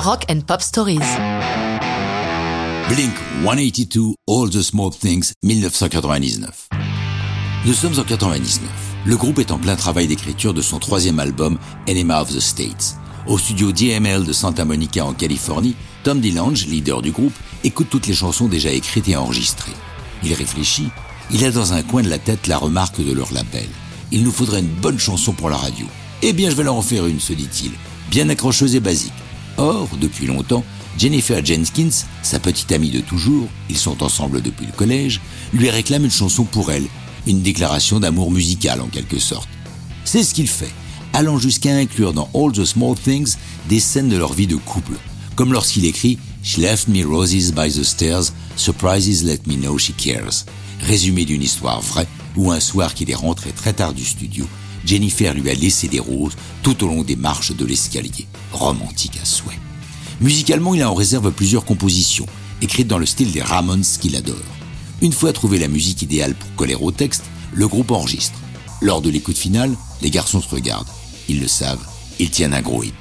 Rock and Pop Stories. Blink 182, All the Small Things, 1999. Nous sommes en 99. Le groupe est en plein travail d'écriture de son troisième album, Enema of the States. Au studio DML de Santa Monica en Californie, Tom DeLonge, leader du groupe, écoute toutes les chansons déjà écrites et enregistrées. Il réfléchit, il a dans un coin de la tête la remarque de leur label. Il nous faudrait une bonne chanson pour la radio. Eh bien, je vais leur en faire une, se dit-il, bien accrocheuse et basique. Or, depuis longtemps, Jennifer Jenkins, sa petite amie de toujours, ils sont ensemble depuis le collège, lui réclame une chanson pour elle, une déclaration d'amour musical en quelque sorte. C'est ce qu'il fait, allant jusqu'à inclure dans All the Small Things des scènes de leur vie de couple, comme lorsqu'il écrit She left me roses by the stairs, surprises let me know she cares. Résumé d'une histoire vraie où un soir qu'il est rentré très tard du studio, Jennifer lui a laissé des roses tout au long des marches de l'escalier. Romantique à souhait. Musicalement, il a en réserve plusieurs compositions, écrites dans le style des Ramones qu'il adore. Une fois trouvé la musique idéale pour coller au texte, le groupe enregistre. Lors de l'écoute finale, les garçons se regardent. Ils le savent, ils tiennent un gros hit.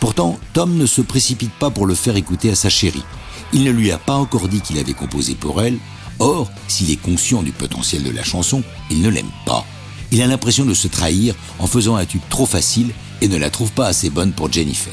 Pourtant, Tom ne se précipite pas pour le faire écouter à sa chérie. Il ne lui a pas encore dit qu'il avait composé pour elle. Or, s'il est conscient du potentiel de la chanson, il ne l'aime pas. Il a l'impression de se trahir en faisant un tube trop facile et ne la trouve pas assez bonne pour Jennifer.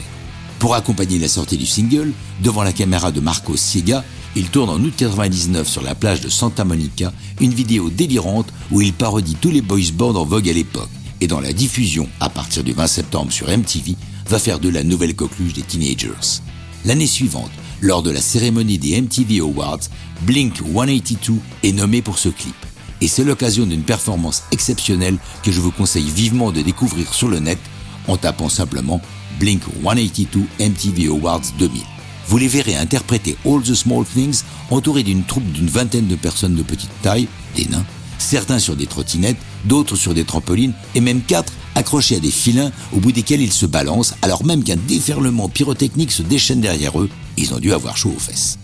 Pour accompagner la sortie du single, devant la caméra de Marco Siega, il tourne en août 99 sur la plage de Santa Monica une vidéo délirante où il parodie tous les boys bands en vogue à l'époque et dans la diffusion à partir du 20 septembre sur MTV va faire de la nouvelle coqueluche des teenagers. L'année suivante, lors de la cérémonie des MTV Awards, Blink 182 est nommé pour ce clip. Et c'est l'occasion d'une performance exceptionnelle que je vous conseille vivement de découvrir sur le net en tapant simplement Blink 182 MTV Awards 2000. Vous les verrez interpréter All the Small Things entourés d'une troupe d'une vingtaine de personnes de petite taille, des nains, certains sur des trottinettes, d'autres sur des trampolines et même quatre accrochés à des filins au bout desquels ils se balancent alors même qu'un déferlement pyrotechnique se déchaîne derrière eux. Ils ont dû avoir chaud aux fesses.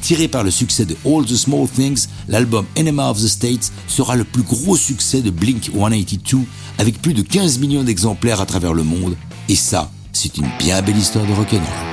Tiré par le succès de All the Small Things, l'album Enema of the States sera le plus gros succès de Blink 182 avec plus de 15 millions d'exemplaires à travers le monde. Et ça, c'est une bien belle histoire de rock'n'roll.